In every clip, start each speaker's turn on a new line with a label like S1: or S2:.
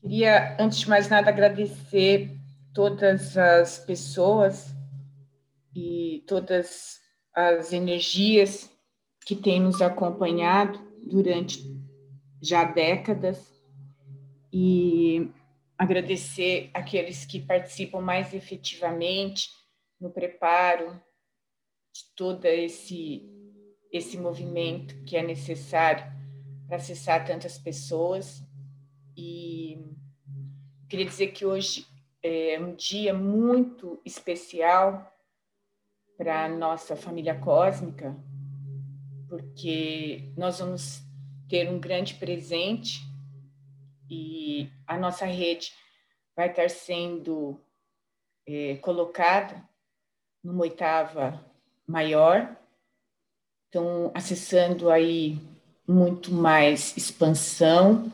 S1: Queria, antes de mais nada, agradecer todas as pessoas e todas as energias que têm nos acompanhado durante já décadas. E agradecer aqueles que participam mais efetivamente no preparo de todo esse esse movimento que é necessário para acessar tantas pessoas e queria dizer que hoje é um dia muito especial para a nossa família cósmica, porque nós vamos ter um grande presente e a nossa rede vai estar sendo é, colocada numa oitava maior, então acessando aí muito mais expansão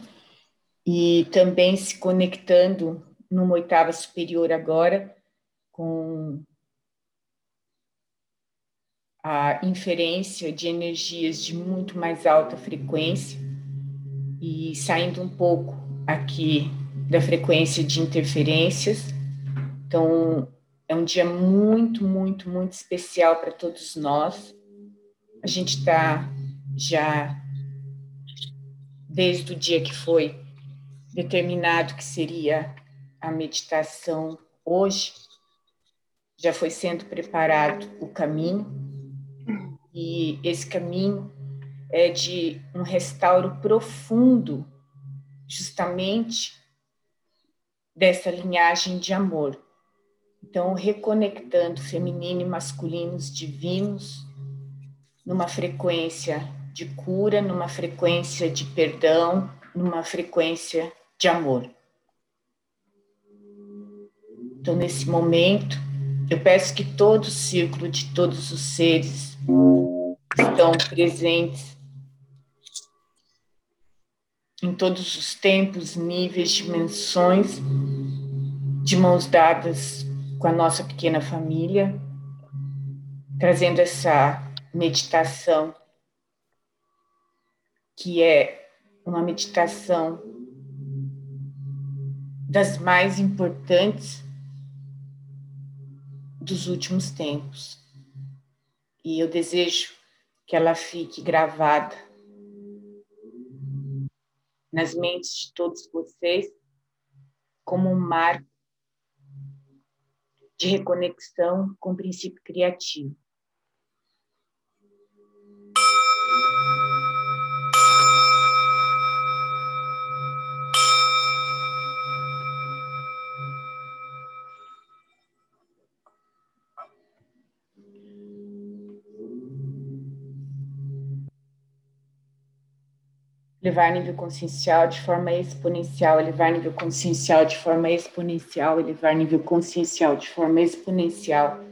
S1: e também se conectando numa oitava superior agora com a inferência de energias de muito mais alta frequência e saindo um pouco aqui da frequência de interferências. Então, é um dia muito, muito, muito especial para todos nós. A gente está já, desde o dia que foi determinado que seria a meditação hoje, já foi sendo preparado o caminho, e esse caminho é de um restauro profundo, justamente dessa linhagem de amor. Então, reconectando feminino e masculinos divinos numa frequência de cura, numa frequência de perdão, numa frequência de amor. Então, nesse momento, eu peço que todo o círculo de todos os seres estão presentes em todos os tempos, níveis, dimensões, de mãos dadas com a nossa pequena família, trazendo essa meditação que é uma meditação das mais importantes dos últimos tempos. E eu desejo que ela fique gravada nas mentes de todos vocês como um marco de reconexão com o princípio criativo. Elevar nível consciencial de forma exponencial, elevar nível consciencial de forma exponencial, elevar nível consciencial de forma exponencial,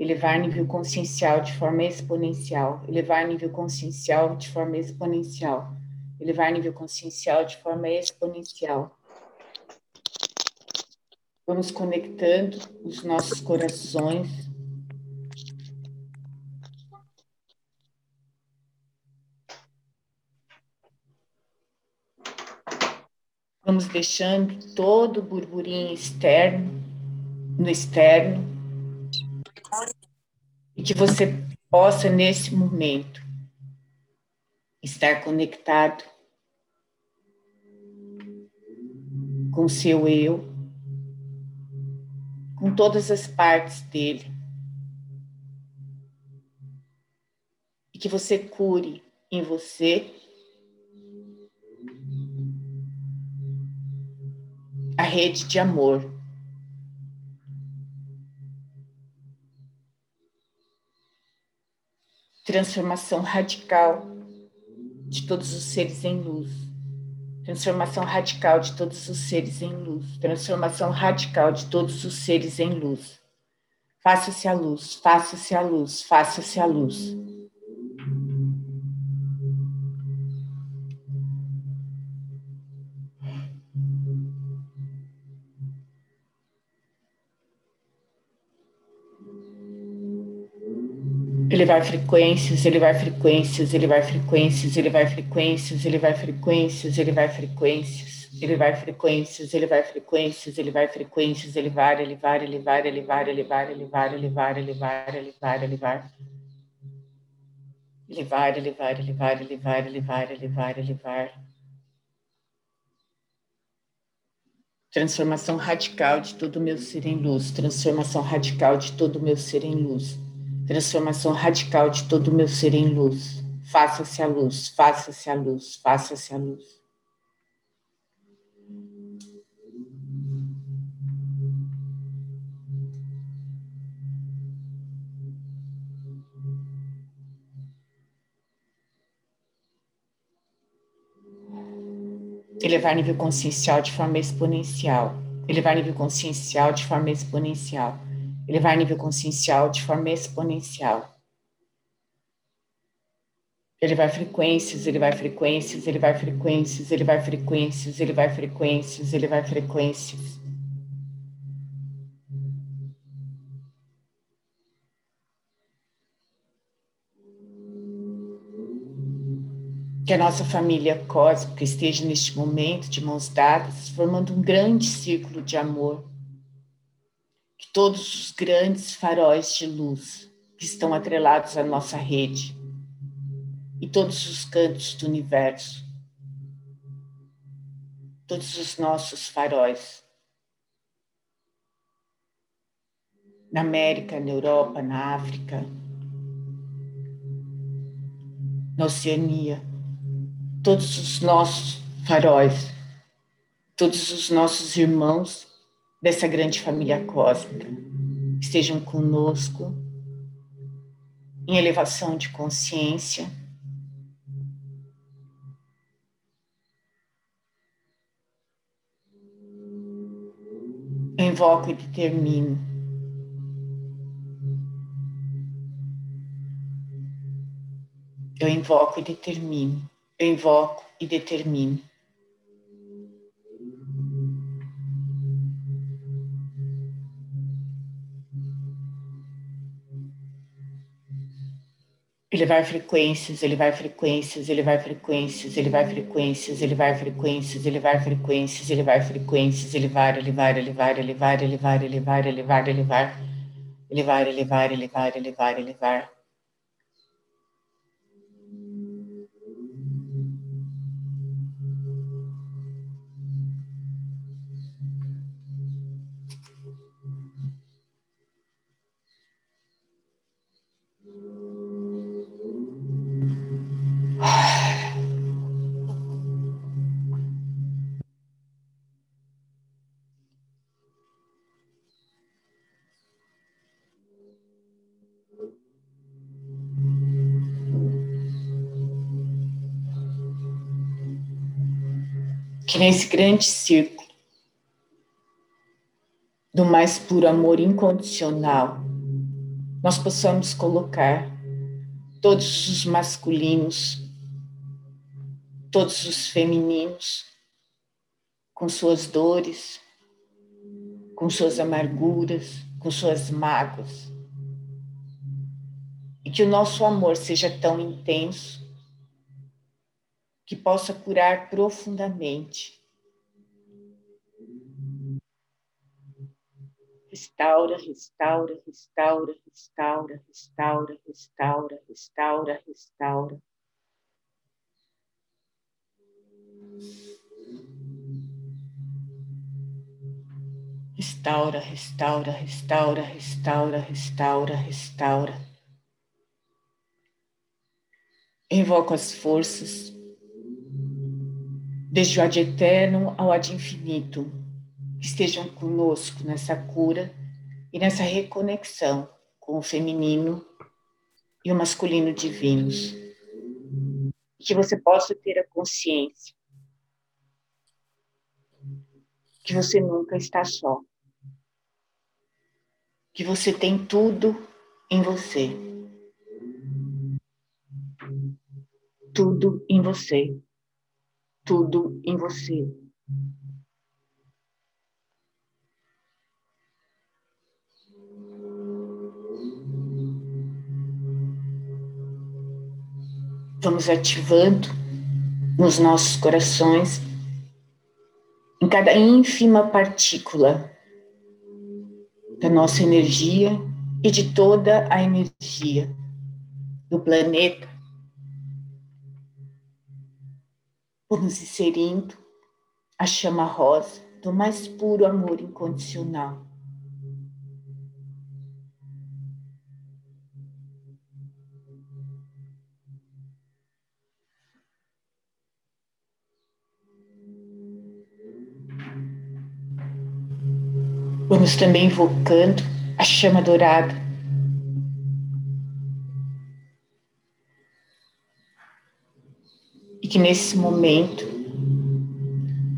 S1: elevar nível consciencial de forma exponencial, elevar nível consciencial de forma exponencial, elevar nível consciencial de forma exponencial. Vamos conectando os nossos corações Vamos deixando todo o burburinho externo no externo e que você possa nesse momento estar conectado com seu eu, com todas as partes dele. E que você cure em você a rede de amor. Transformação radical de todos os seres em luz. Transformação radical de todos os seres em luz. Transformação radical de todos os seres em luz. Faça-se a luz, faça-se a luz, faça-se a luz. Elevar frequências, elevar frequências, elevar frequências, elevar frequências, elevar frequências, elevar frequências. elevar frequências, elevar frequências, elevar frequências, elevar, elevar, elevar, elevar, elevar, elevar, elevar, elevar, elevar, elevar. Elevar, elevar, elevar, elevar, elevar, elevar, elevar. Transformação radical de todo o meu ser em luz, transformação radical de todo o meu ser em luz, transformação radical de todo o meu ser em luz. Faça-se a luz, faça-se a luz, faça-se a luz. elevar nível consciencial de forma exponencial, elevar nível consciencial de forma exponencial, elevar nível consciencial de forma exponencial. Elevar frequências, elevar frequências, elevar frequências, elevar frequências, elevar frequências, elevar frequências. que a nossa família cósmica esteja neste momento de mãos dadas, formando um grande círculo de amor. Todos os grandes faróis de luz que estão atrelados à nossa rede e todos os cantos do universo, todos os nossos faróis, na América, na Europa, na África, na Oceania, todos os nossos faróis, todos os nossos irmãos dessa grande família cósmica estejam conosco em elevação de consciência. Eu invoco e determino eu invoco e determino eu invoco e determino. Elevar frequências, elevar frequências, elevar frequências, elevar frequências, elevar frequências, elevar frequências, elevar frequências, elevar, elevar, elevar, elevar, elevar, elevar, elevar, elevar, elevar, elevar, elevar, elevar, elevar. Nesse grande círculo do mais puro amor incondicional, nós possamos colocar todos os masculinos, todos os femininos, com suas dores, com suas amarguras, com suas mágoas. E que o nosso amor seja tão intenso que possa curar profundamente. Restaura, restaura, restaura, restaura, restaura, restaura, restaura, restaura. Restaura, restaura, restaura, restaura, restaura, restaura. Invoco as forças desde o ad eterno ao ad infinito, estejam conosco nessa cura e nessa reconexão com o feminino e o masculino divinos. Que você possa ter a consciência que você nunca está só. Que você tem tudo em você. Tudo em você tudo em você. Vamos ativando nos nossos corações em cada ínfima partícula da nossa energia e de toda a energia do planeta, vamos inserindo a chama rosa do mais puro amor incondicional. Vamos também invocando a chama dourada. E que nesse momento,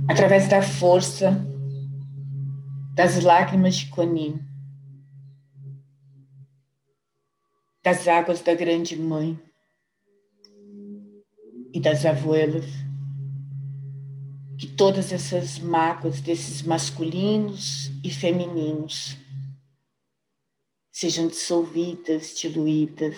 S1: através da força das lágrimas de Conin, das águas da Grande Mãe e das abuelas, que todas essas mágoas desses masculinos e femininos sejam dissolvidas, diluídas.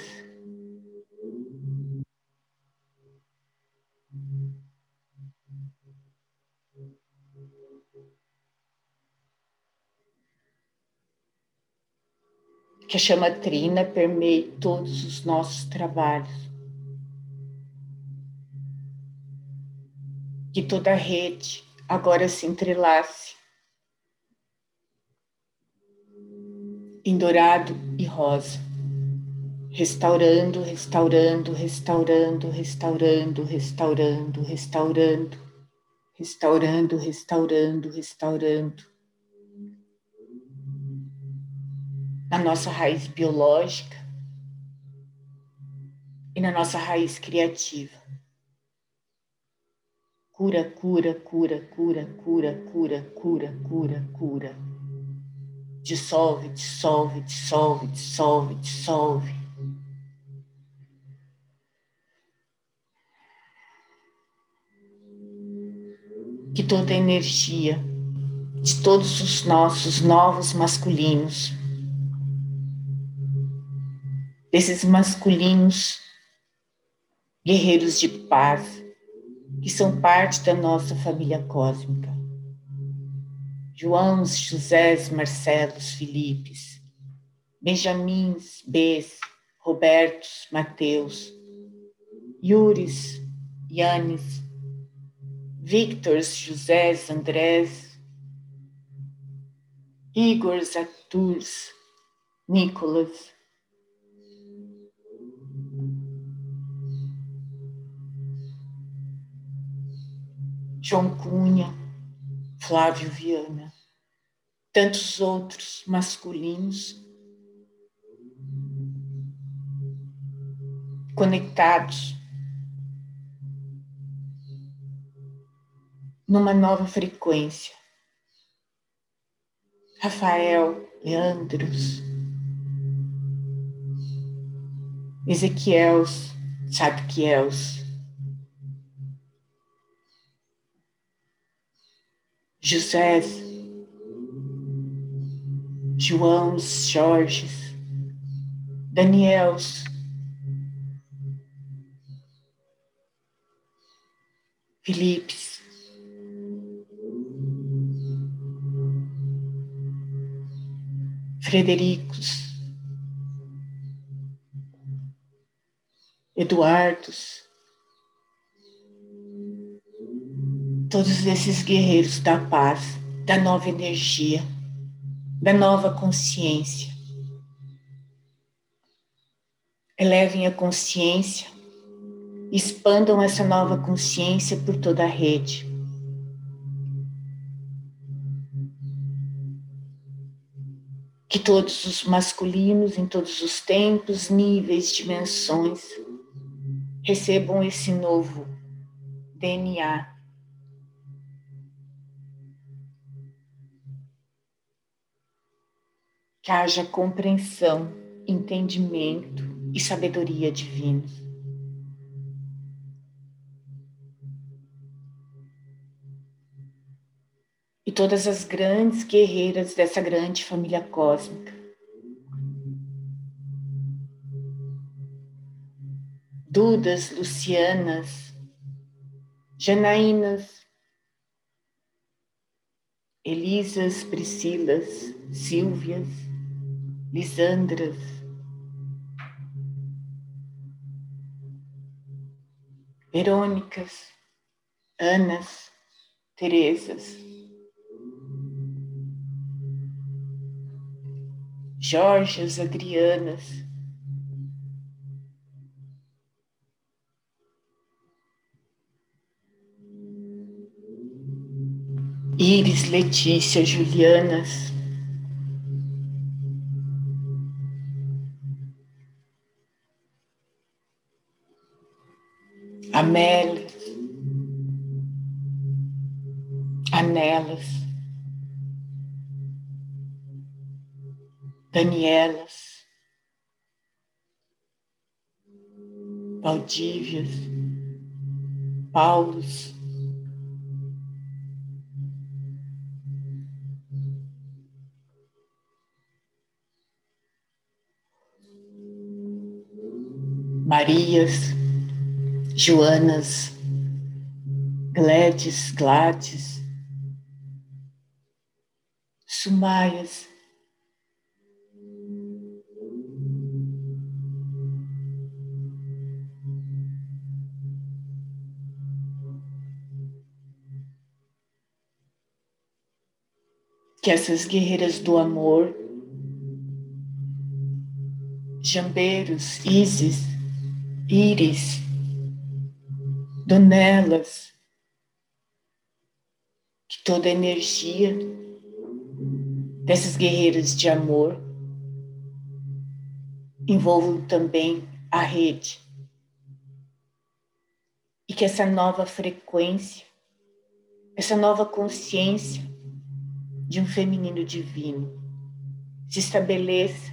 S1: Que a chama trina permeie todos os nossos trabalhos. que toda a rede agora se entrelace em dourado e rosa, restaurando, restaurando, restaurando, restaurando, restaurando, restaurando, restaurando, restaurando, restaurando. Na nossa raiz biológica e na nossa raiz criativa. Cura, cura, cura, cura, cura, cura, cura, cura, cura. Dissolve, dissolve, dissolve, dissolve, dissolve. Que toda a energia de todos os nossos novos masculinos, desses masculinos guerreiros de paz, que são parte da nossa família cósmica. Joãos, Josés, Marcelos, Filipes, Benjamins, Bs, Robertos, Mateus, Yuris, Yanis, Victors, Josés, Andrés, Igors, Arturs, Nicolas, João Cunha, Flávio Viana, tantos outros masculinos conectados numa nova frequência. Rafael, Leandros, Ezequiels, Sadkiels, José, João, Jorge, Daniel, Felipe. Fredericos, Eduardos, todos esses guerreiros da paz, da nova energia, da nova consciência. Elevem a consciência, expandam essa nova consciência por toda a rede. Que todos os masculinos, em todos os tempos, níveis, dimensões, recebam esse novo DNA que haja compreensão, entendimento e sabedoria divinos. E todas as grandes guerreiras dessa grande família cósmica. Dudas, Lucianas, Janaínas, Elisas, Priscilas, Silvias, Lisandras, Verônicas, Anas, Terezas, Jorges, Adrianas, Iris, Letícia, Julianas, Amélias, Anelas, Danielas, Valdívias, Paulos, Marias, Joanas, Gledes, Gladys, Sumaias, que essas guerreiras do amor, Jambeiros, Isis, Íris, Donelas, que toda a energia dessas guerreiras de amor envolvam também a rede. E que essa nova frequência, essa nova consciência de um feminino divino se estabeleça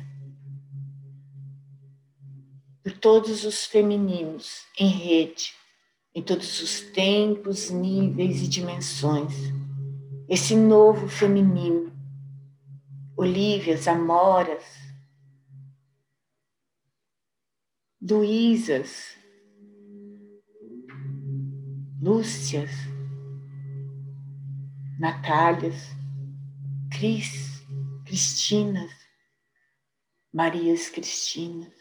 S1: por todos os femininos em rede, em todos os tempos, níveis e dimensões. Esse novo feminino, Olívias, Amoras, Luísas, Lúcias, Natálias, Cris, Cristinas, Marias Cristinas,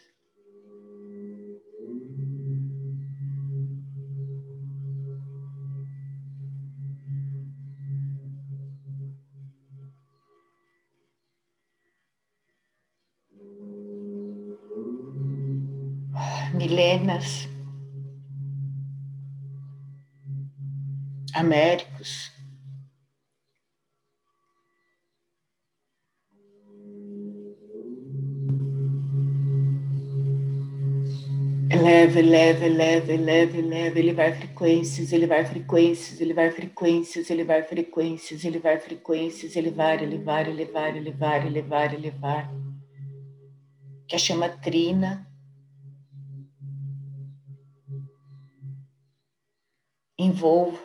S1: Milenas, Américos, Eleva, eleva, eleva, eleva, eleva, ele vai frequências, ele vai frequências, ele vai frequências, ele vai frequências, ele vai frequências, elevar, elevar, elevar, elevar, elevar, elevar. Que a chama trina envolva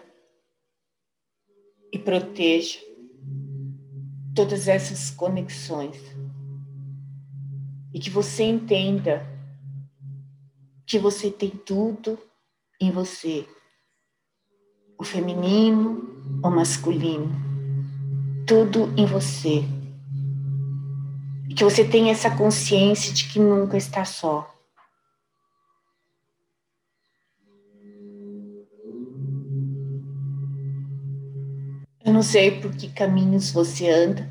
S1: e proteja todas essas conexões e que você entenda que você tem tudo em você, o feminino, o masculino, tudo em você. E que você tenha essa consciência de que nunca está só. Eu não sei por que caminhos você anda,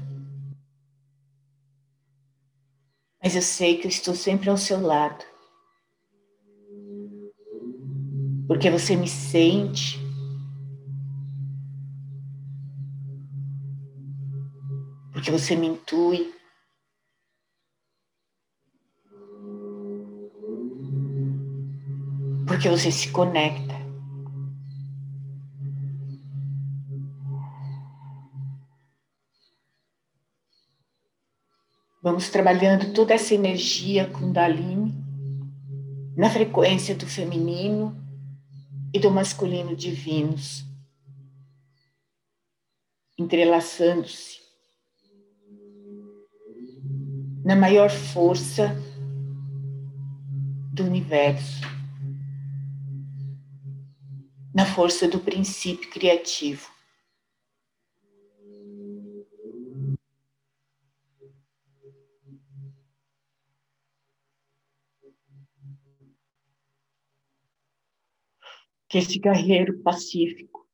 S1: mas eu sei que eu estou sempre ao seu lado. Porque você me sente, porque você me intui. Porque você se conecta. Vamos trabalhando toda essa energia Kundalini na frequência do feminino e do masculino divinos, entrelaçando-se na maior força do universo, na força do princípio criativo. Que esse guerreiro pacífico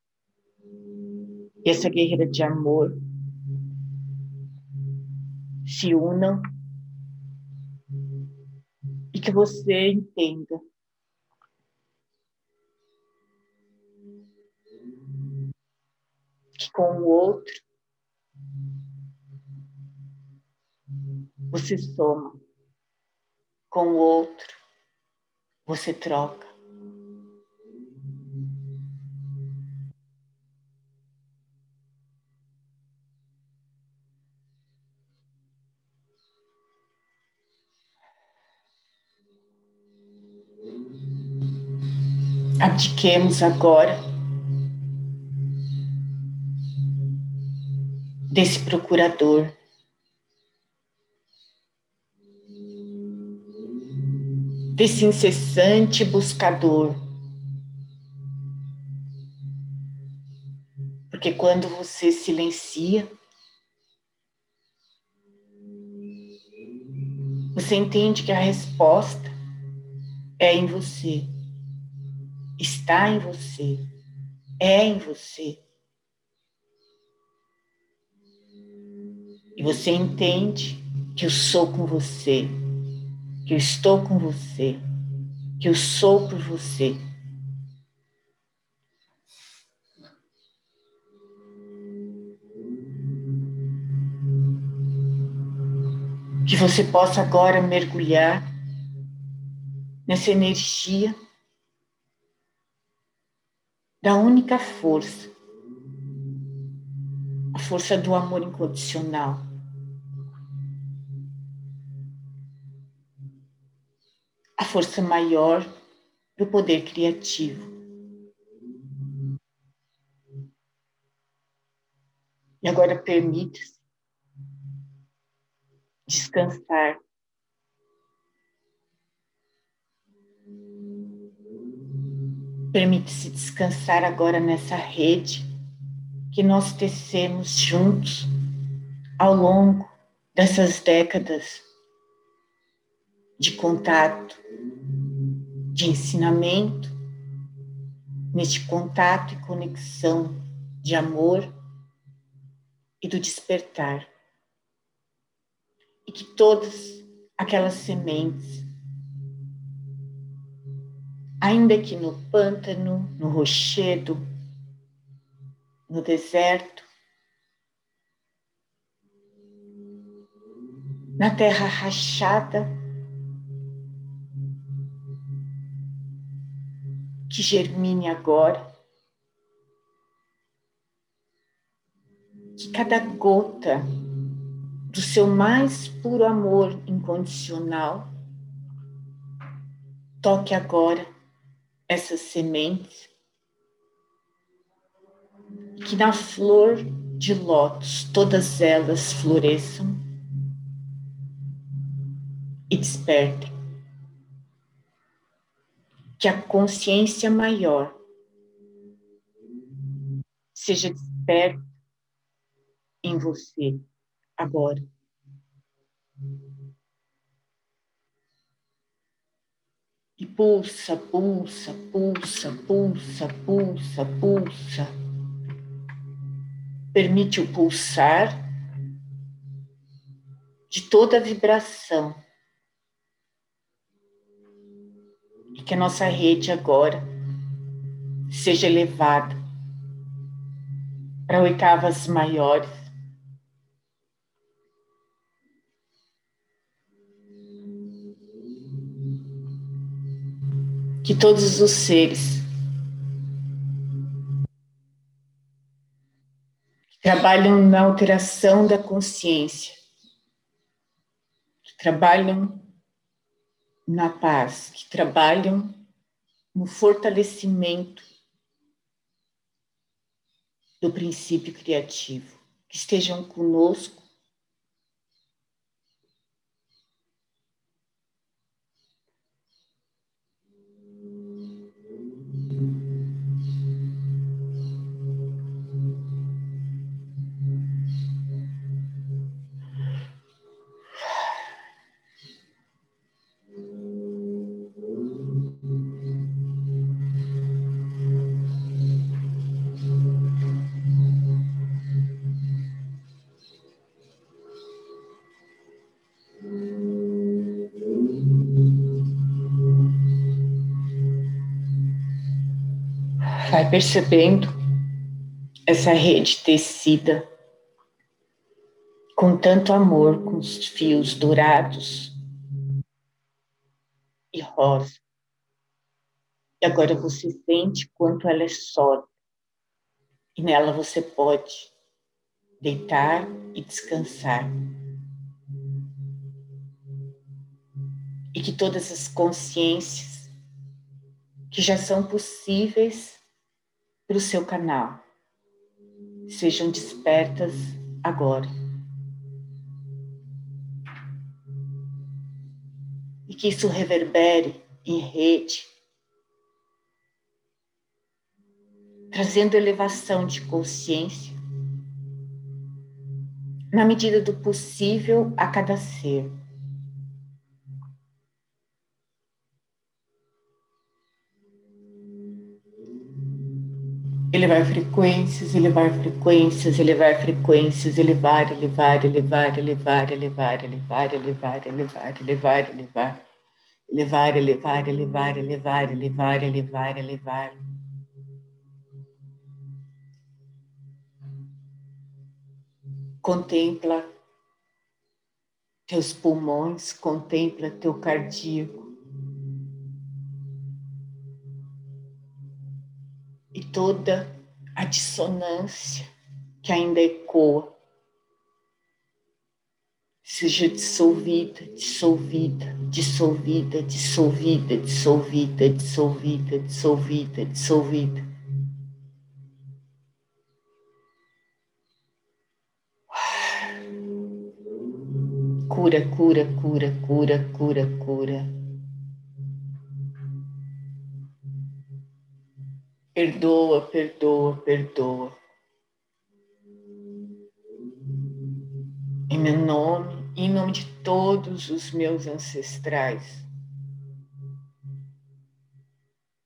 S1: essa guerreira de amor se unam e que você entenda que com o outro você soma, com o outro você troca. Abdiquemos agora desse procurador. Desse incessante buscador. Porque quando você silencia, você entende que a resposta é em você está em você, é em você. E você entende que eu sou com você, que eu estou com você, que eu sou por você. Que você possa agora mergulhar nessa energia da única força, a força do amor incondicional. A força maior do poder criativo. E agora permita-se descansar Permite-se descansar agora nessa rede que nós tecemos juntos ao longo dessas décadas de contato, de ensinamento, neste contato e conexão de amor e do despertar. E que todas aquelas sementes ainda que no pântano, no rochedo, no deserto, na terra rachada, que germine agora, que cada gota do seu mais puro amor incondicional toque agora essas sementes, que na flor de lótus todas elas floresçam e despertem. Que a consciência maior seja desperta em você agora. E pulsa, pulsa, pulsa, pulsa, pulsa, pulsa. Permite o pulsar de toda a vibração. E que a nossa rede agora seja elevada para oitavas maiores que todos os seres que trabalham na alteração da consciência, que trabalham na paz, que trabalham no fortalecimento do princípio criativo, que estejam conosco percebendo essa rede tecida com tanto amor, com os fios dourados e rosa. E agora você sente quanto ela é sólida. E nela você pode deitar e descansar. E que todas as consciências que já são possíveis para o seu canal sejam despertas agora. E que isso reverbere em rede, trazendo elevação de consciência na medida do possível a cada ser. Elevar frequências, elevar frequências, elevar frequências, elevar, elevar, elevar, elevar, elevar, elevar, elevar, elevar, elevar, elevar, elevar, elevar, elevar, elevar, elevar, elevar, elevar. Contempla teus pulmões, contempla teu cardíaco. Toda a dissonância que ainda ecoa seja dissolvida, dissolvida, dissolvida, dissolvida, dissolvida, dissolvida, dissolvida, dissolvida. Cura, cura, cura, cura, cura, cura. Perdoa, perdoa, perdoa. Em meu nome, em nome de todos os meus ancestrais,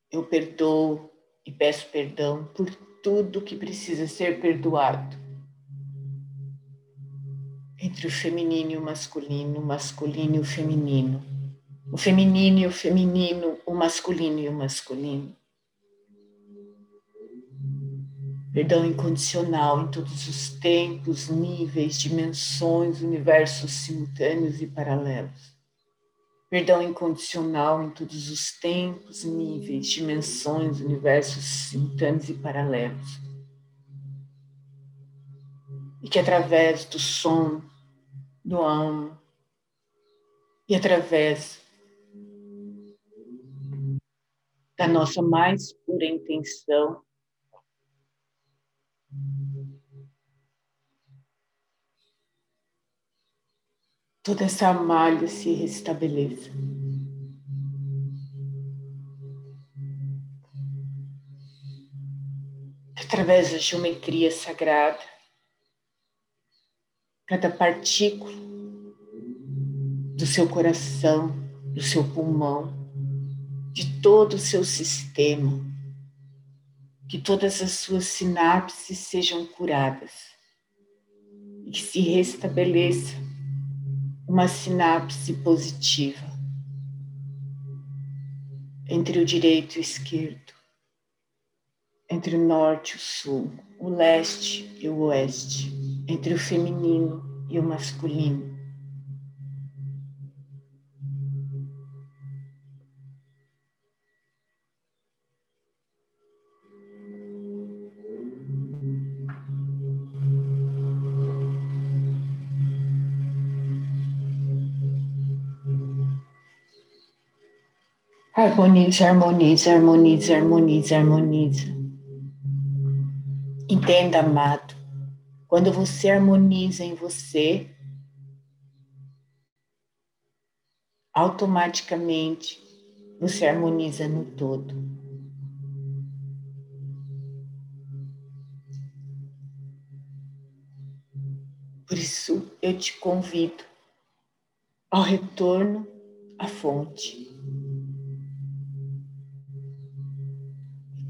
S1: eu perdoo e peço perdão por tudo que precisa ser perdoado. Entre o feminino e o masculino, o masculino e o feminino, o feminino e o feminino, o masculino e o masculino perdão incondicional em todos os tempos, níveis, dimensões, universos simultâneos e paralelos. Perdão incondicional em todos os tempos, níveis, dimensões, universos simultâneos e paralelos. E que através do som, do amo, e através da nossa mais pura intenção, toda essa malha se restabeleça. Através da geometria sagrada, cada partícula do seu coração, do seu pulmão, de todo o seu sistema, que todas as suas sinapses sejam curadas e que se restabeleça uma sinapse positiva entre o direito e o esquerdo, entre o norte e o sul, o leste e o oeste, entre o feminino e o masculino. Harmoniza, harmoniza, harmoniza, harmoniza, harmoniza. Entenda, amado, quando você harmoniza em você, automaticamente você harmoniza no todo. Por isso eu te convido ao retorno à fonte.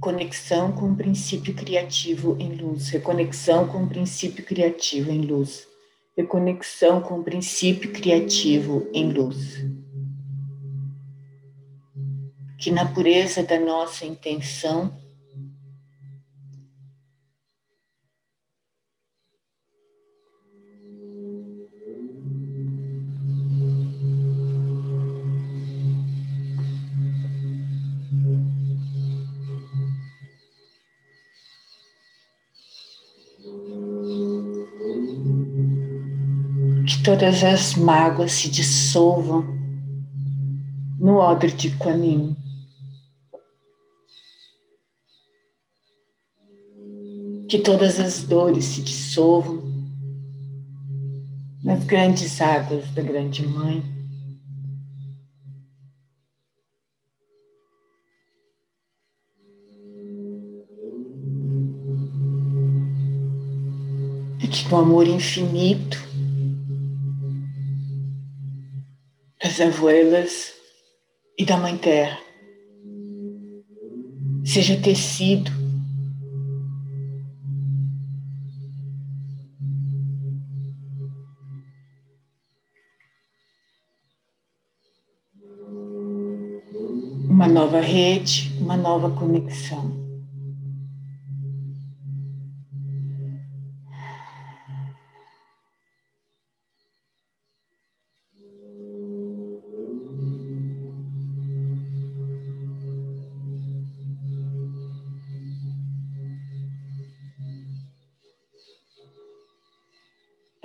S1: Conexão com o princípio criativo em luz, reconexão com o princípio criativo em luz, reconexão com o princípio criativo em luz. Que na pureza da nossa intenção, todas as mágoas se dissolvam no odre de Quanim. Que todas as dores se dissolvam nas grandes águas da Grande Mãe. E que no amor infinito das abuelas e da Mãe Terra seja tecido uma nova rede, uma nova conexão.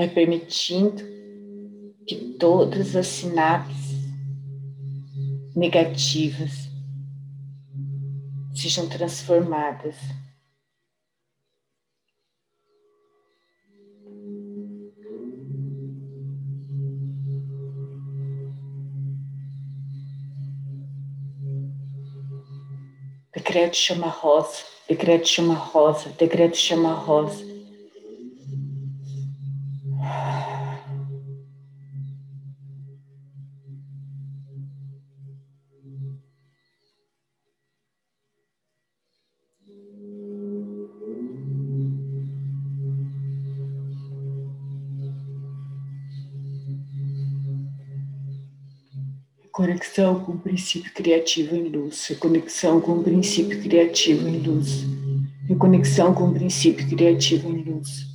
S1: Permitindo que todas as sinapses negativas sejam transformadas. Decreto chama rosa, decreto chama rosa, decreto chama rosa. Conexão com o princípio criativo em luz, reconexão com o princípio criativo em luz, reconexão com o princípio criativo em luz.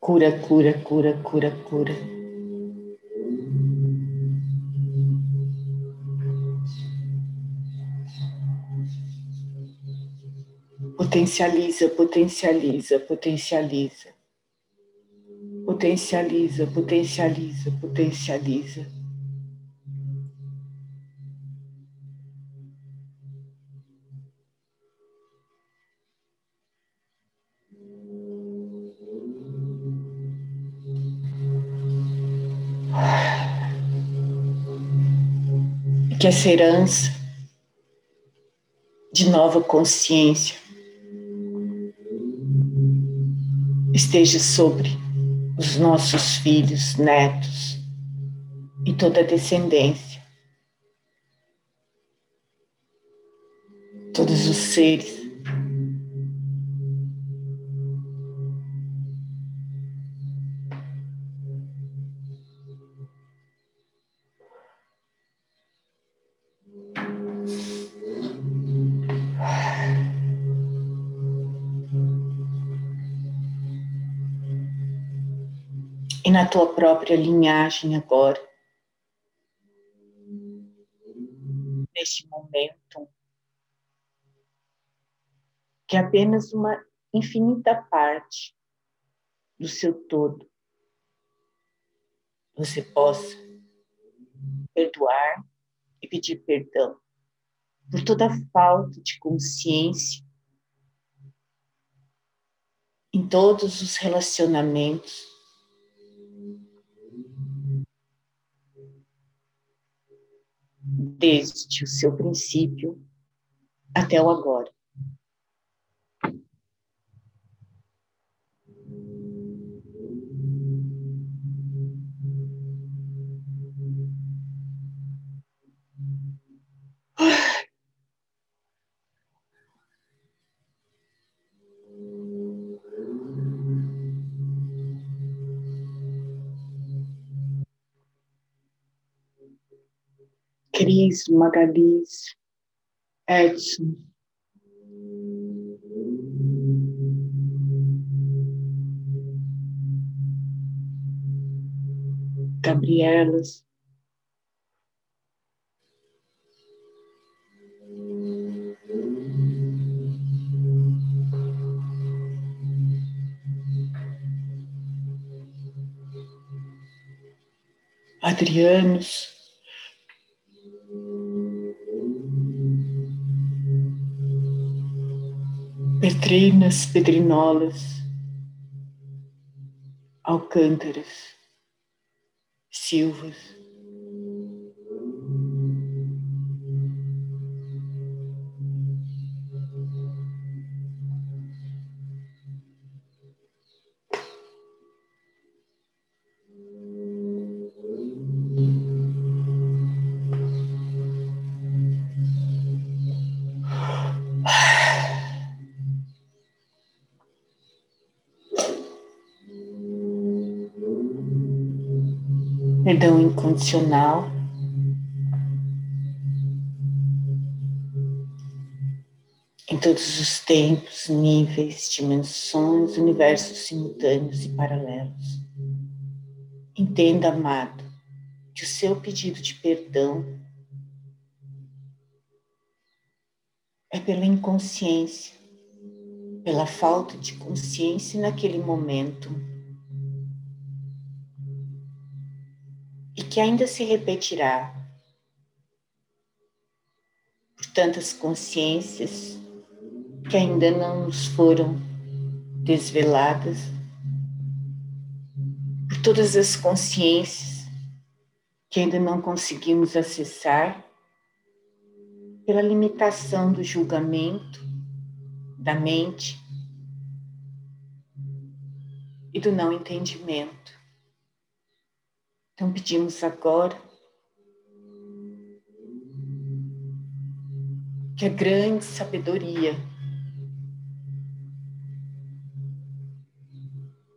S1: Cura, cura, cura, cura, cura. Potencializa, potencializa, potencializa. Potencializa, potencializa, potencializa. Que essa herança de nova consciência esteja sobre os nossos filhos, netos e toda a descendência. Todos os seres na tua própria linhagem agora. Neste momento, que apenas uma infinita parte do seu todo você possa perdoar e pedir perdão por toda falta de consciência em todos os relacionamentos desde o seu princípio até o agora. Beatriz, Magalhães, Edson. Gabrielas. Adrianos. Petrinas, Pedrinolas, Alcântaras, Silvas, incondicional. Em todos os tempos, níveis, dimensões, universos simultâneos e paralelos. Entenda, amado, que o seu pedido de perdão é pela inconsciência, pela falta de consciência naquele momento que ainda se repetirá por tantas consciências que ainda não nos foram desveladas, por todas as consciências que ainda não conseguimos acessar, pela limitação do julgamento da mente e do não entendimento. Então pedimos agora que a grande sabedoria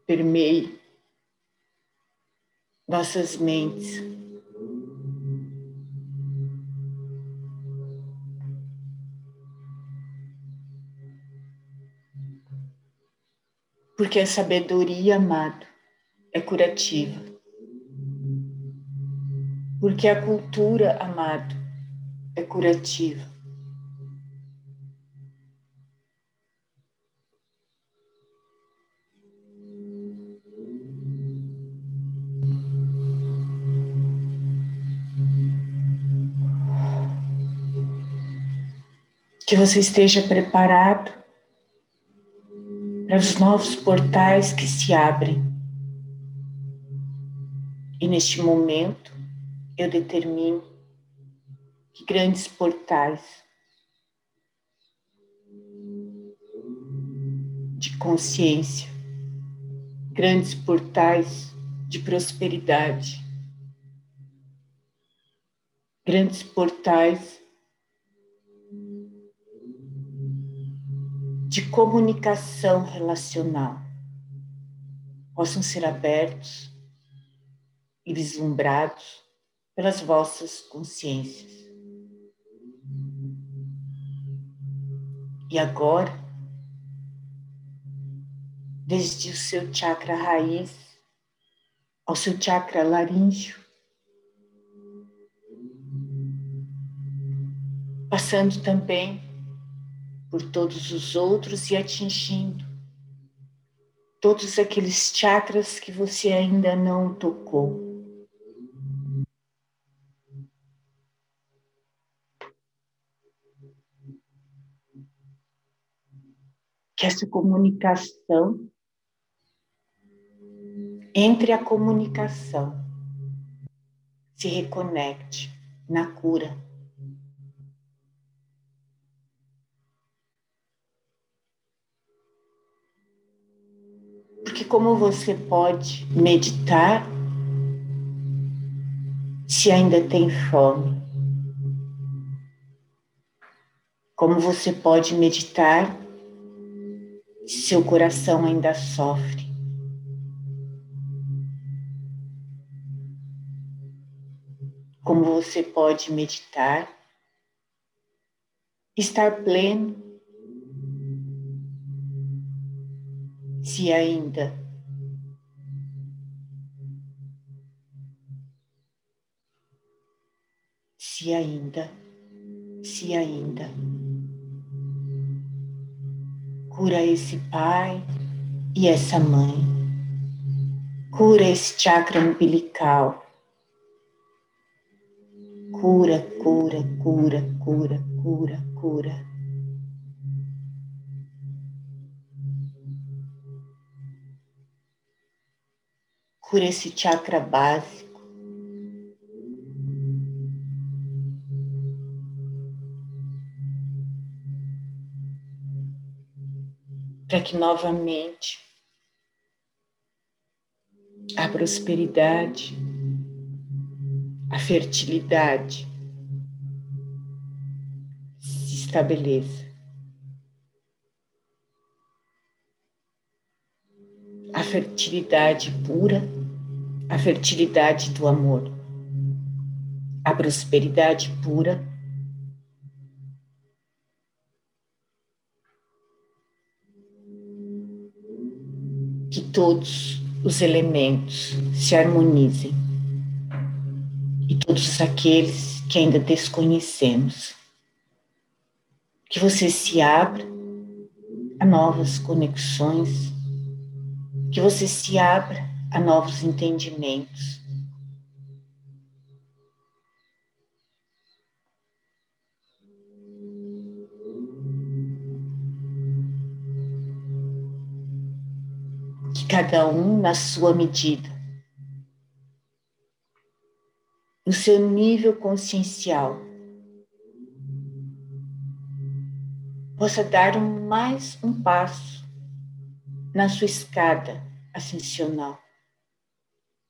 S1: permeie nossas mentes. Porque a sabedoria, amado, é curativa. Porque a cultura, amado, é curativa. Que você esteja preparado para os novos portais que se abrem. E neste momento, eu determino que grandes portais de consciência, grandes portais de prosperidade, grandes portais de comunicação relacional possam ser abertos e vislumbrados pelas vossas consciências. E agora, desde o seu chakra raiz ao seu chakra laríngeo, passando também por todos os outros e atingindo todos aqueles chakras que você ainda não tocou. Que essa comunicação entre a comunicação se reconecte na cura. Porque como você pode meditar se ainda tem fome? Como você pode meditar seu coração ainda sofre. Como você pode meditar, estar pleno, se ainda se ainda se ainda Cura esse pai e essa mãe. Cura esse chakra umbilical. Cura, cura, cura, cura, cura, cura. Cura esse chakra básico. Para que novamente a prosperidade, a fertilidade se estabeleça. A fertilidade pura, a fertilidade do amor, a prosperidade pura que todos os elementos se harmonizem e todos aqueles que ainda desconhecemos. Que você se abra a novas conexões, que você se abra a novos entendimentos. Cada um na sua medida. No seu nível consciencial, possa dar mais um passo na sua escada ascensional.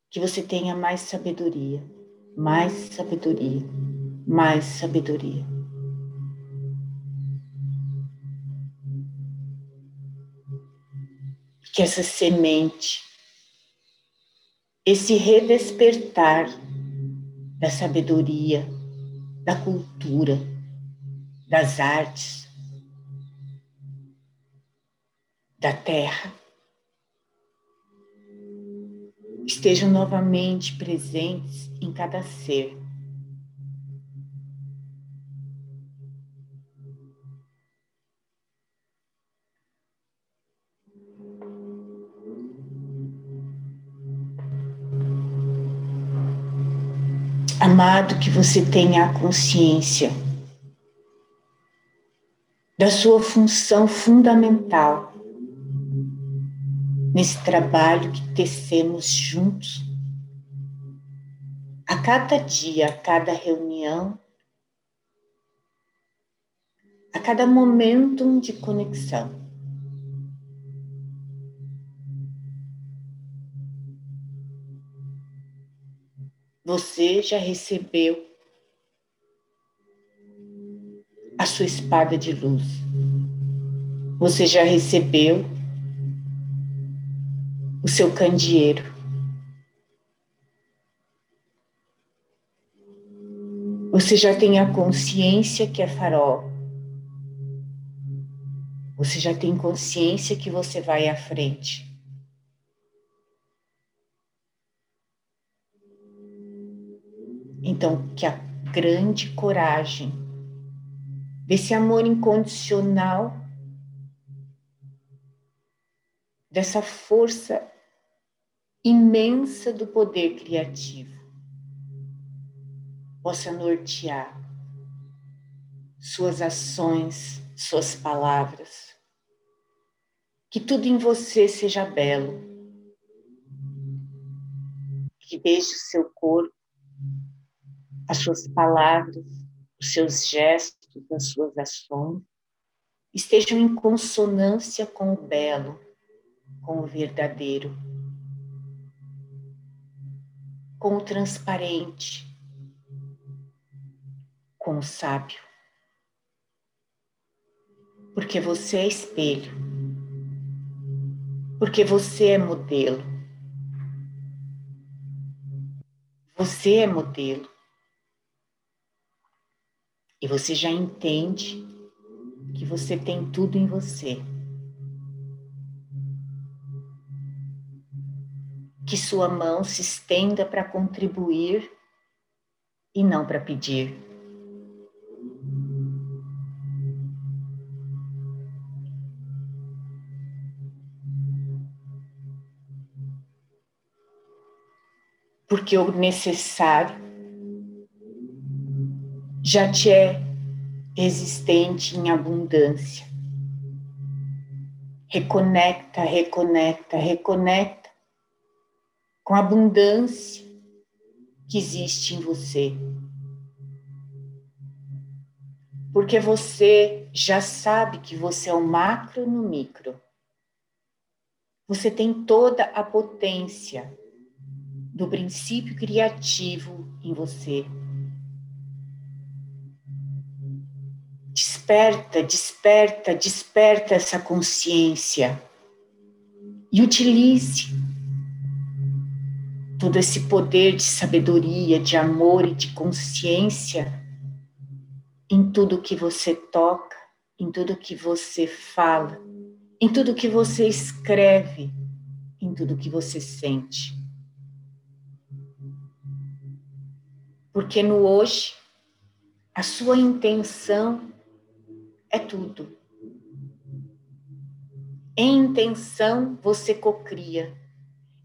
S1: Que você tenha mais sabedoria, mais sabedoria, mais sabedoria. Que essa semente, esse redespertar da sabedoria, da cultura, das artes, da terra, estejam novamente presentes em cada ser. Amado, que você tenha a consciência da sua função fundamental nesse trabalho que tecemos juntos, a cada dia, a cada reunião, a cada momento de conexão. Você já recebeu a sua espada de luz. Você já recebeu o seu candeeiro. Você já tem a consciência que é farol. Você já tem consciência que você vai à frente. Então, que a grande coragem desse amor incondicional, dessa força imensa do poder criativo, possa nortear suas ações, suas palavras, que tudo em você seja belo, que deixe o seu corpo as suas palavras, os seus gestos, as suas ações estejam em consonância com o belo, com o verdadeiro, com o transparente, com o sábio. Porque você é espelho, porque você é modelo. Você é modelo. E você já entende que você tem tudo em você. Que sua mão se estenda para contribuir e não para pedir. Porque o necessário já te é existente em abundância. Reconecta, reconecta, reconecta com a abundância que existe em você. Porque você já sabe que você é o macro no micro. Você tem toda a potência do princípio criativo em você. Desperta, desperta, desperta essa consciência e utilize todo esse poder de sabedoria, de amor e de consciência em tudo que você toca, em tudo que você fala, em tudo que você escreve, em tudo que você sente. Porque no hoje, a sua intenção é tudo. Em intenção você cocria.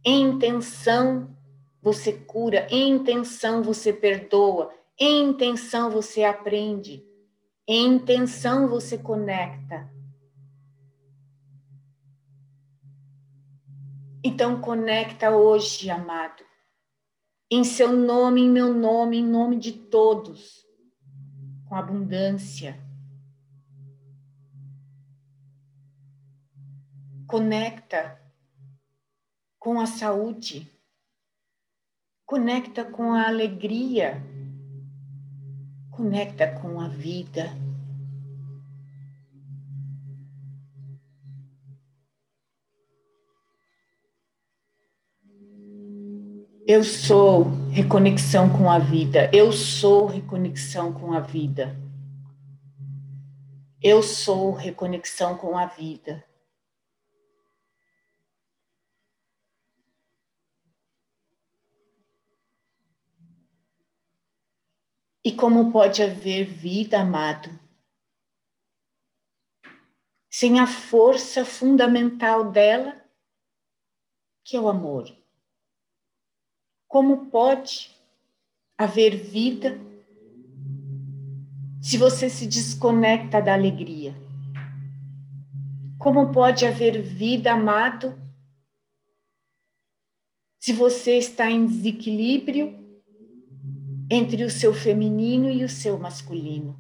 S1: Em intenção você cura. Em intenção você perdoa. Em intenção você aprende. Em intenção você conecta. Então conecta hoje, amado em seu nome, em meu nome, em nome de todos, com abundância. Conecta com a saúde, conecta com a alegria, conecta com a vida. Eu sou reconexão com a vida. Eu sou reconexão com a vida. Eu sou reconexão com a vida. E como pode haver vida, amado, sem a força fundamental dela, que é o amor? Como pode haver vida se você se desconecta da alegria? Como pode haver vida, amado, se você está em desequilíbrio entre o seu feminino e o seu masculino?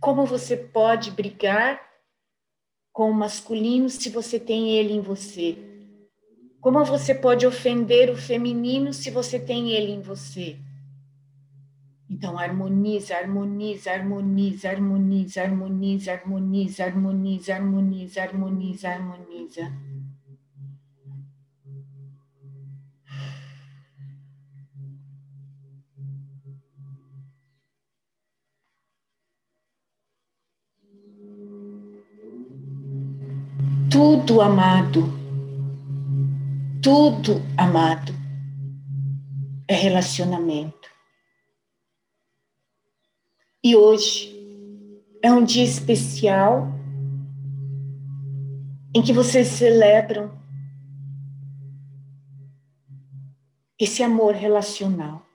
S1: Como você pode brigar com o masculino se você tem ele em você? Como você pode ofender o feminino se você tem ele em você? Então, harmoniza, harmoniza, harmoniza, harmoniza, harmoniza, harmoniza, harmoniza, harmoniza, harmoniza, harmoniza. Tudo amado tudo, amado, é relacionamento. E hoje é um dia especial em que vocês celebram esse amor relacional.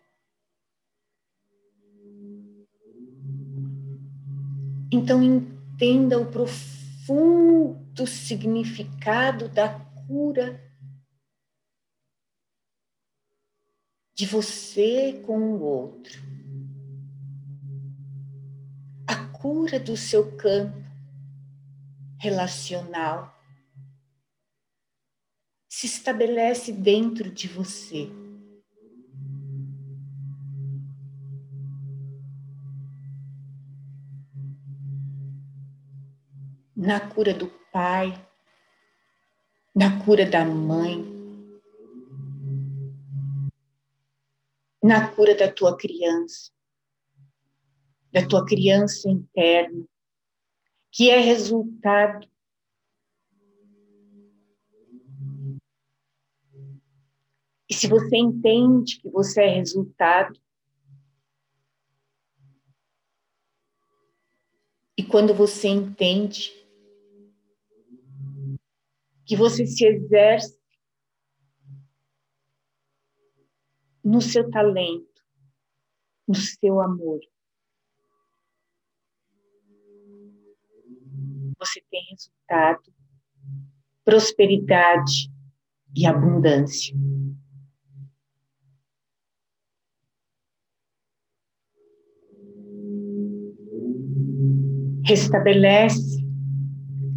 S1: Então entenda o profundo significado da cura de você com o outro. A cura do seu campo relacional se estabelece dentro de você. Na cura do pai, na cura da mãe, na cura da tua criança, da tua criança interna, que é resultado E se você entende que você é resultado, e quando você entende que você se exerce no seu talento, no seu amor. Você tem resultado, prosperidade e abundância. Restabelece,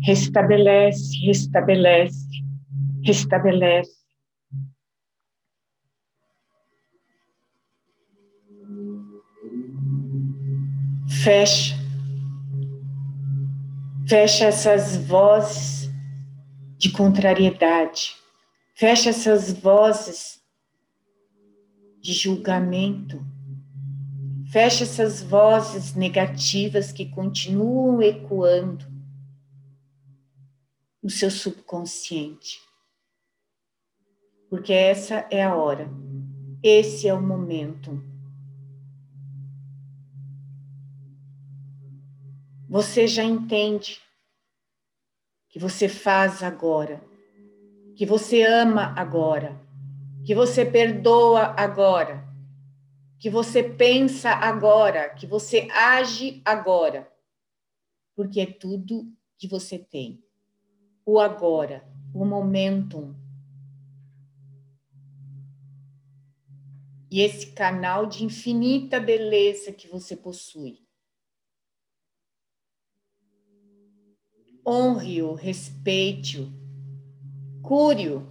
S1: restabelece, restabelece, restabelece. Fecha. Fecha essas vozes de contrariedade. Fecha essas vozes de julgamento. Fecha essas vozes negativas que continuam ecoando no seu subconsciente. Porque essa é a hora, esse é o momento. Você já entende que você faz agora, que você ama agora, que você perdoa agora que você pensa agora, que você age agora, porque é tudo que você tem. O agora, o momentum. E esse canal de infinita beleza que você possui. Honre-o, respeite-o, cure-o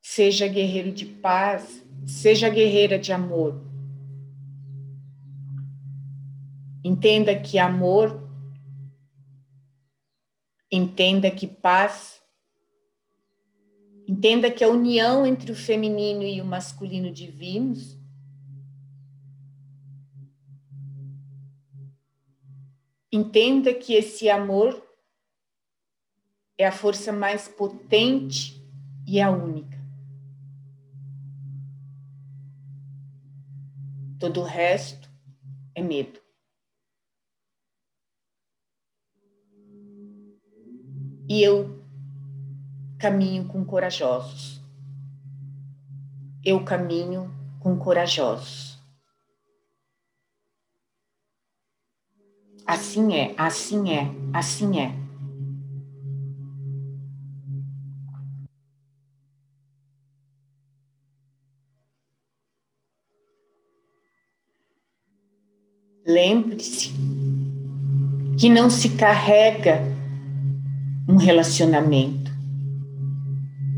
S1: Seja guerreiro de paz, seja guerreira de amor. Entenda que amor, entenda que paz, entenda que a união entre o feminino e o masculino divinos Entenda que esse amor é a força mais potente e a única. Todo o resto é medo. E eu caminho com corajosos. Eu caminho com corajosos. Assim é, assim é, assim é. Lembre-se que não se carrega um relacionamento,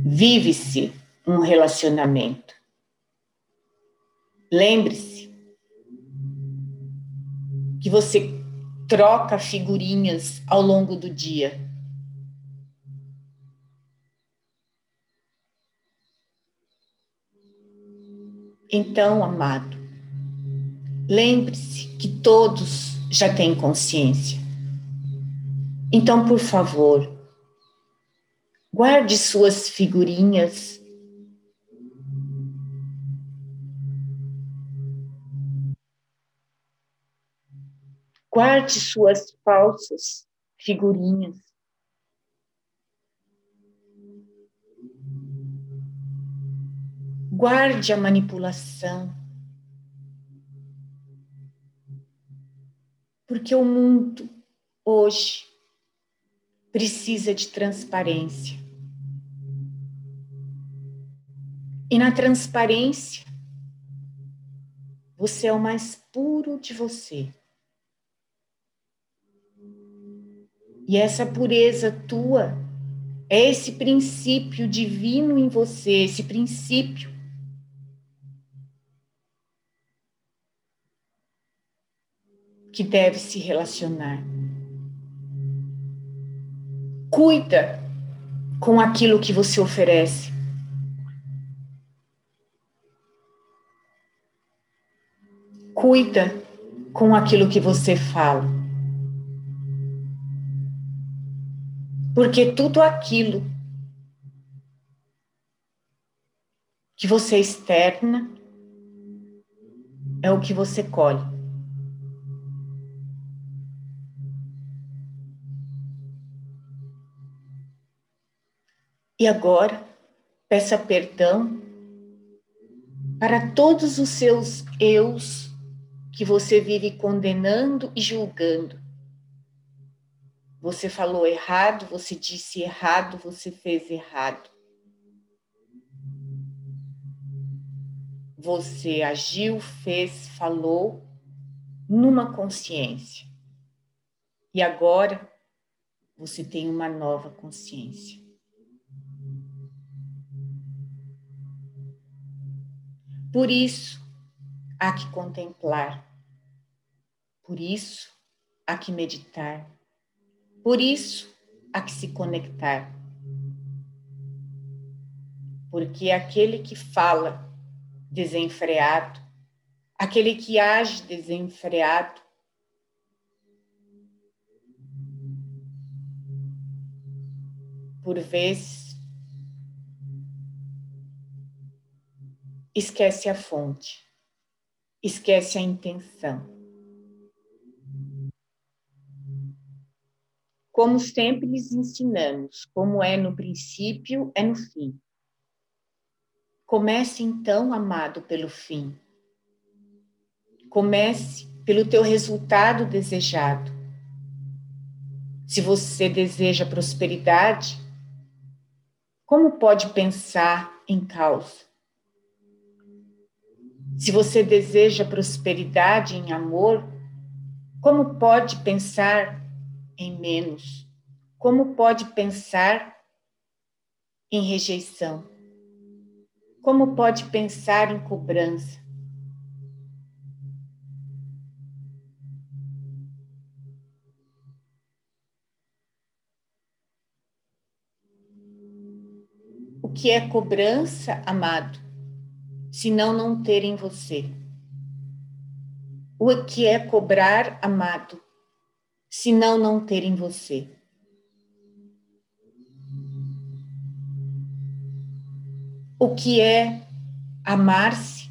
S1: vive-se um relacionamento. Lembre-se que você troca figurinhas ao longo do dia. Então, amado, lembre-se que todos já têm consciência. Então, por favor, guarde suas figurinhas. Guarde suas falsas figurinhas. Guarde a manipulação. Porque o mundo hoje precisa de transparência. E na transparência, você é o mais puro de você. E essa pureza tua é esse princípio divino em você, esse princípio que deve se relacionar. Cuida com aquilo que você oferece. Cuida com aquilo que você fala. Porque tudo aquilo que você externa é o que você colhe. E agora, peça perdão para todos os seus eus que você vive condenando e julgando. Você falou errado, você disse errado, você fez errado. Você agiu, fez, falou numa consciência. E agora você tem uma nova consciência. Por isso, há que contemplar. Por isso, há que meditar. Por isso, há que se conectar. Porque aquele que fala desenfreado, aquele que age desenfreado, por vezes esquece a fonte, esquece a intenção. Como sempre lhes ensinamos, como é no princípio, é no fim. Comece então, amado, pelo fim. Comece pelo teu resultado desejado. Se você deseja prosperidade, como pode pensar em causa? Se você deseja prosperidade em amor, como pode pensar em menos? Como pode pensar em rejeição? Como pode pensar em cobrança? O que é cobrança, amado? senão não ter em você. O que é cobrar, amado, senão não ter em você? O que é amar-se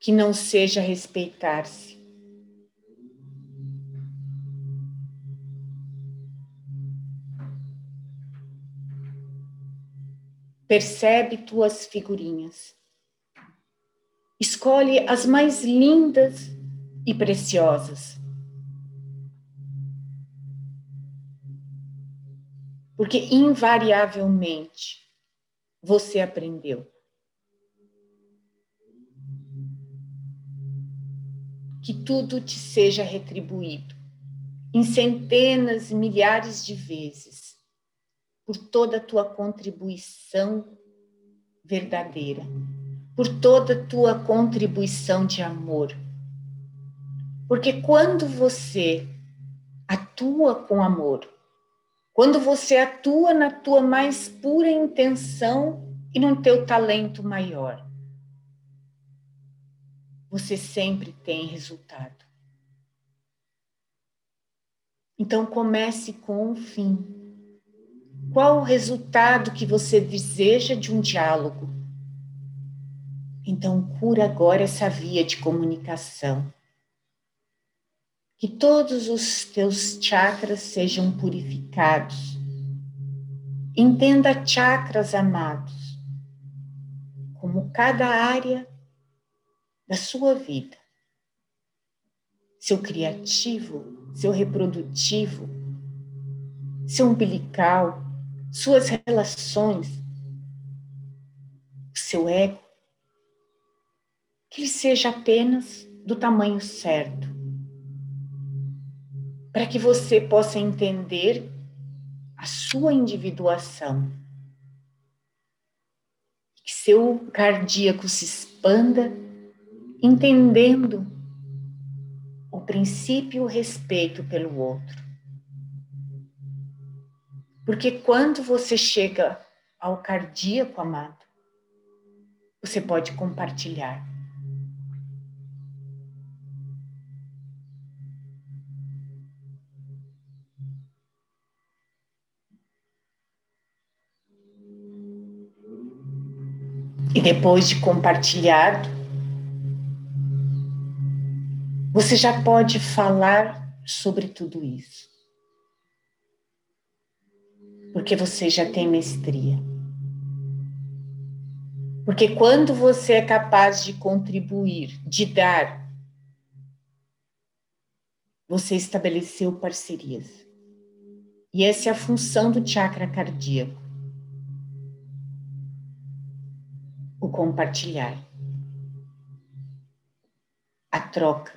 S1: que não seja respeitar-se? Percebe tuas figurinhas. Escolhe as mais lindas e preciosas. Porque invariavelmente você aprendeu. Que tudo te seja retribuído em centenas, milhares de vezes por toda a tua contribuição verdadeira, por toda a tua contribuição de amor. Porque quando você atua com amor, quando você atua na tua mais pura intenção e no teu talento maior, você sempre tem resultado. Então comece com o fim qual o resultado que você deseja de um diálogo? Então, cura agora essa via de comunicação. Que todos os teus chakras sejam purificados. Entenda chakras amados como cada área da sua vida. Seu criativo, seu reprodutivo, seu umbilical, suas relações, seu ego, que ele seja apenas do tamanho certo, para que você possa entender a sua individuação, que seu cardíaco se expanda, entendendo o princípio o respeito pelo outro. Porque quando você chega ao cardíaco, amado, você pode compartilhar. E depois de compartilhado, você já pode falar sobre tudo isso. Porque você já tem mestria. Porque quando você é capaz de contribuir, de dar, você estabeleceu parcerias. E essa é a função do chakra cardíaco. Compartilhar. A troca.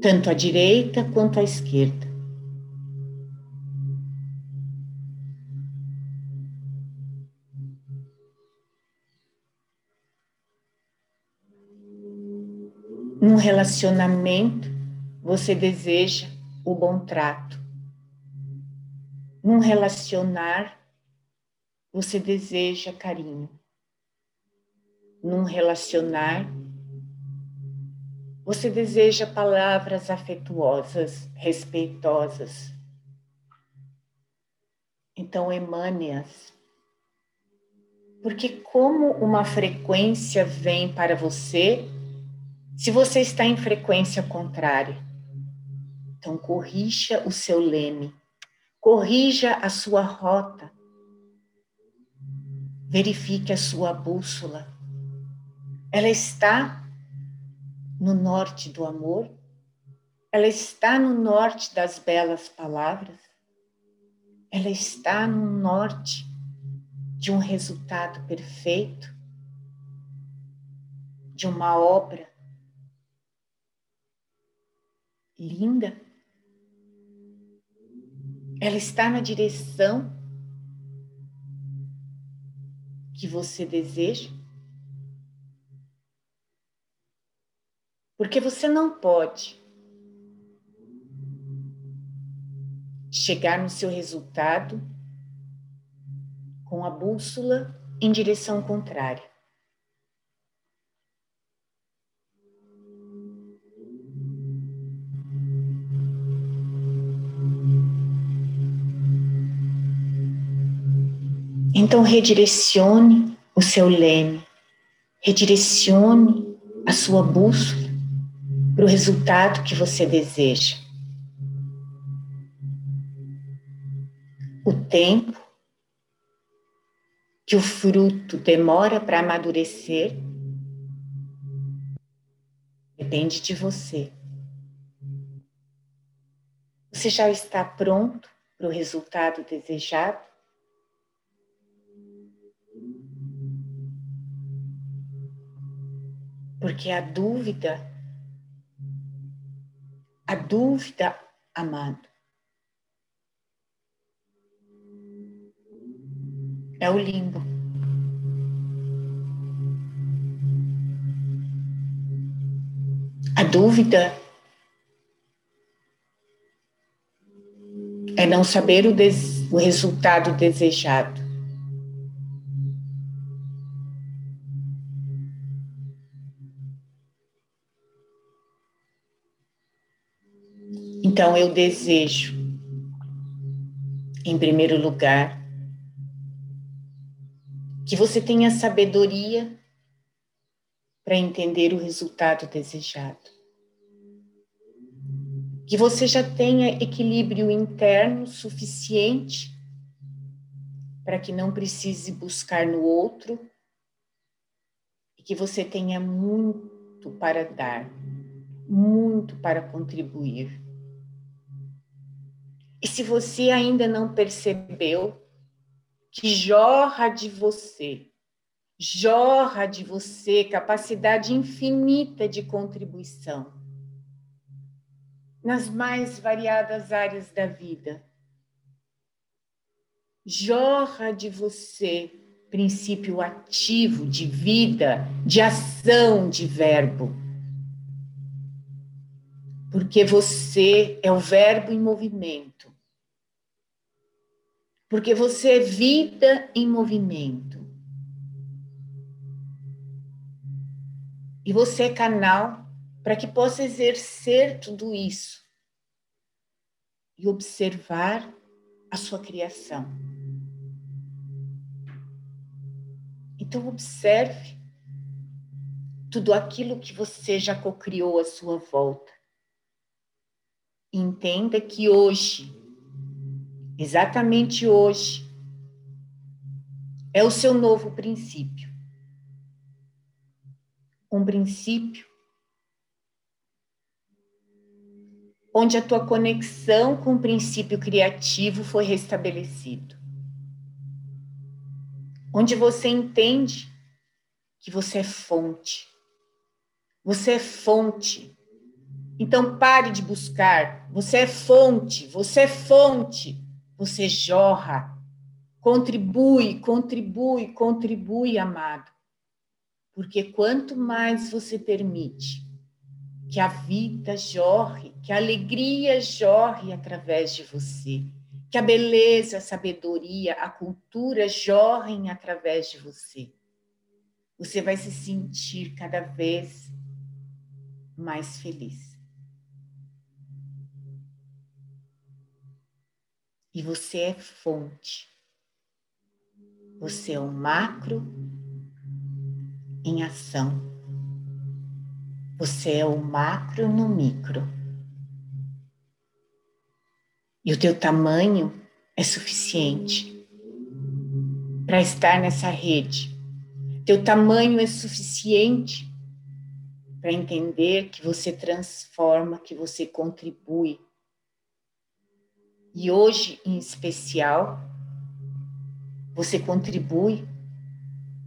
S1: Tanto à direita quanto à esquerda. Num relacionamento, você deseja o bom trato. Num relacionar, você deseja carinho. Num relacionar, você deseja palavras afetuosas, respeitosas. Então, emane-as. Porque, como uma frequência vem para você, se você está em frequência contrária, então corrija o seu leme, corrija a sua rota, verifique a sua bússola. Ela está no norte do amor? Ela está no norte das belas palavras? Ela está no norte de um resultado perfeito? De uma obra linda. Ela está na direção que você deseja. Porque você não pode chegar no seu resultado com a bússola em direção contrária. Então, redirecione o seu leme, redirecione a sua bússola para o resultado que você deseja. O tempo que o fruto demora para amadurecer depende de você. Você já está pronto para o resultado desejado? Porque a dúvida, a dúvida, amado, é o limbo. A dúvida é não saber o, des, o resultado desejado. Então eu desejo, em primeiro lugar, que você tenha sabedoria para entender o resultado desejado. Que você já tenha equilíbrio interno suficiente para que não precise buscar no outro e que você tenha muito para dar, muito para contribuir. E se você ainda não percebeu que jorra de você, jorra de você capacidade infinita de contribuição nas mais variadas áreas da vida. Jorra de você princípio ativo de vida, de ação, de verbo. Porque você é o verbo em movimento porque você é vida em movimento. E você é canal para que possa exercer tudo isso e observar a sua criação. Então, observe tudo aquilo que você já cocriou à sua volta. Entenda que hoje exatamente hoje, é o seu novo princípio. Um princípio onde a tua conexão com o princípio criativo foi restabelecido. Onde você entende que você é fonte. Você é fonte. Então pare de buscar. Você é fonte, você é fonte. Você jorra. Contribui, contribui, contribui, amado. Porque quanto mais você permite que a vida jorre, que a alegria jorre através de você, que a beleza, a sabedoria, a cultura jorrem através de você. Você vai se sentir cada vez mais feliz. E você é fonte. Você é o macro em ação você é o macro no micro. E o teu tamanho é suficiente para estar nessa rede. Teu tamanho é suficiente para entender que você transforma, que você contribui. E hoje, em especial, você contribui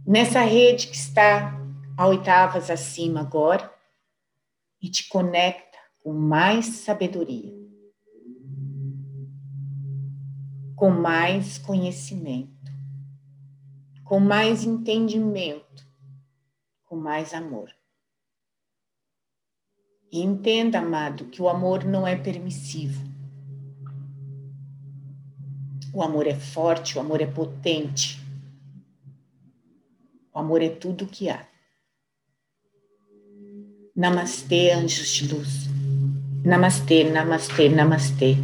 S1: nessa rede que está a oitavas acima agora, e te conecta com mais sabedoria, com mais conhecimento, com mais entendimento, com mais amor. E entenda, amado, que o amor não é permissivo. O amor é forte, o amor é potente. O amor é tudo o que há. Namastê, anjos de luz. Namastê, namastê, namastê.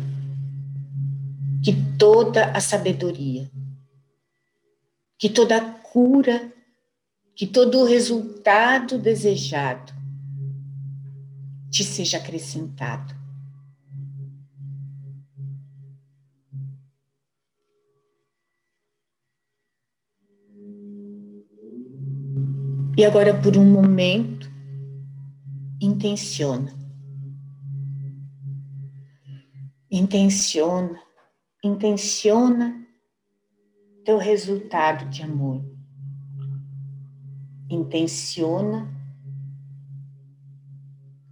S1: Que toda a sabedoria, que toda a cura, que todo o resultado desejado te seja acrescentado. E agora, por um momento, intenciona. Intenciona, intenciona teu resultado de amor. Intenciona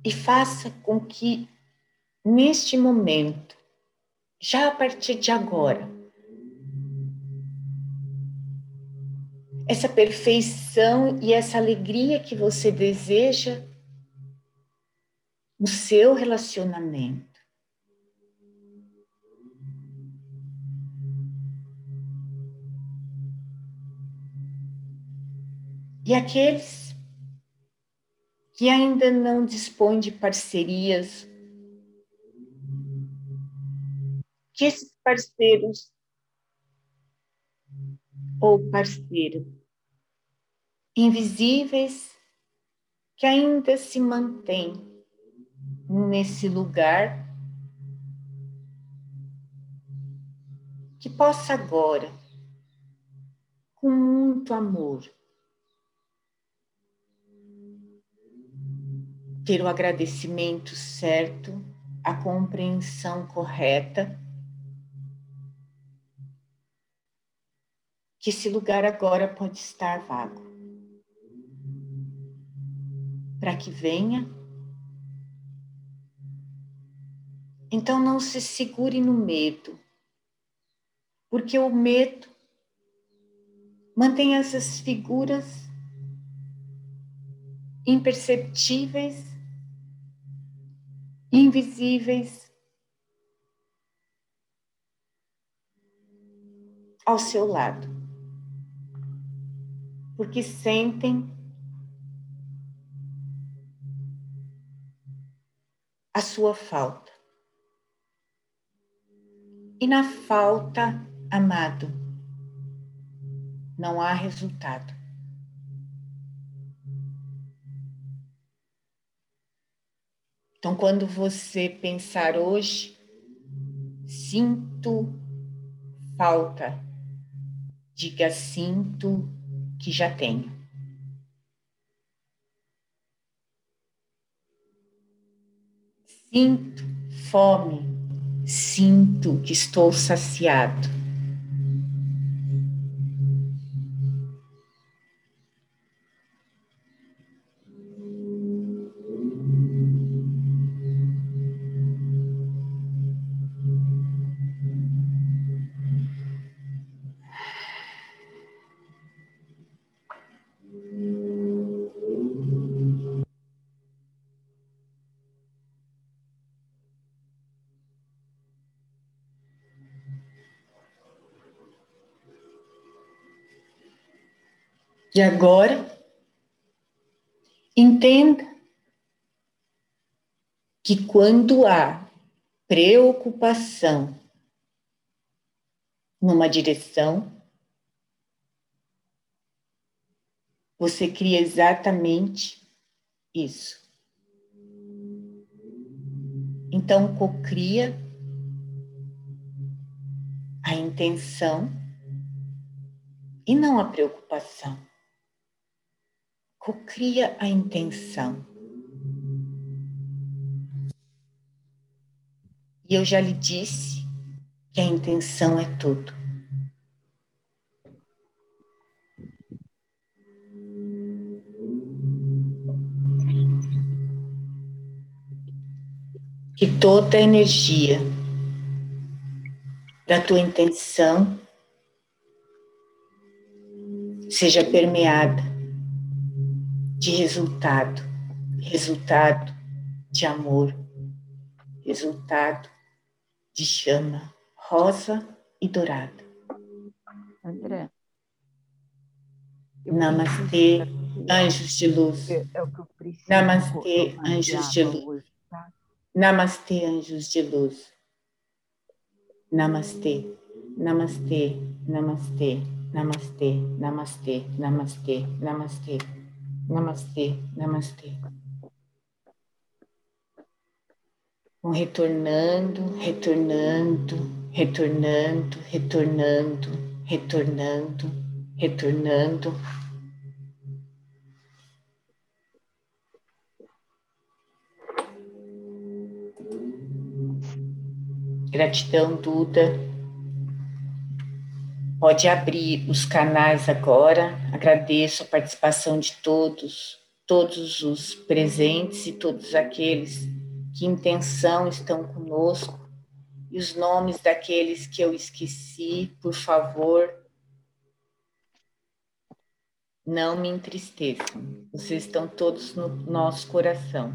S1: e faça com que neste momento, já a partir de agora, essa perfeição e essa alegria que você deseja o seu relacionamento. E aqueles que ainda não dispõem de parcerias, que esses parceiros ou parceira invisíveis que ainda se mantêm nesse lugar, que possa agora, com muito amor, ter o agradecimento certo, a compreensão correta, que esse lugar agora pode estar vago. Para que venha. Então não se segure no medo, porque o medo mantém essas figuras imperceptíveis, invisíveis ao seu lado, porque sentem a sua falta. E na falta, amado, não há resultado. Então, quando você pensar hoje, sinto falta, diga sinto que já tenho. Sinto fome, sinto que estou saciado. E agora, entenda que quando há preocupação numa direção, você cria exatamente isso. Então, cocria a intenção e não a preocupação cocria a intenção. E eu já lhe disse que a intenção é tudo. Que toda a energia da tua intenção seja permeada de resultado, resultado de amor, resultado de chama rosa e dourada.
S2: André.
S1: Namastê, anjos de luz.
S2: É, é.
S1: Namastê, anjos de luz. Tá? Namastê, anjos de luz. Namastê, namastê, namastê, namastê, namastê, namastê, namastê. Namastê, namastê. Vão retornando, retornando, retornando, retornando, retornando, retornando. Gratidão, Duda. Pode abrir os canais agora. Agradeço a participação de todos, todos os presentes e todos aqueles que intenção estão conosco. E os nomes daqueles que eu esqueci, por favor, não me entristeçam. Vocês estão todos no nosso coração.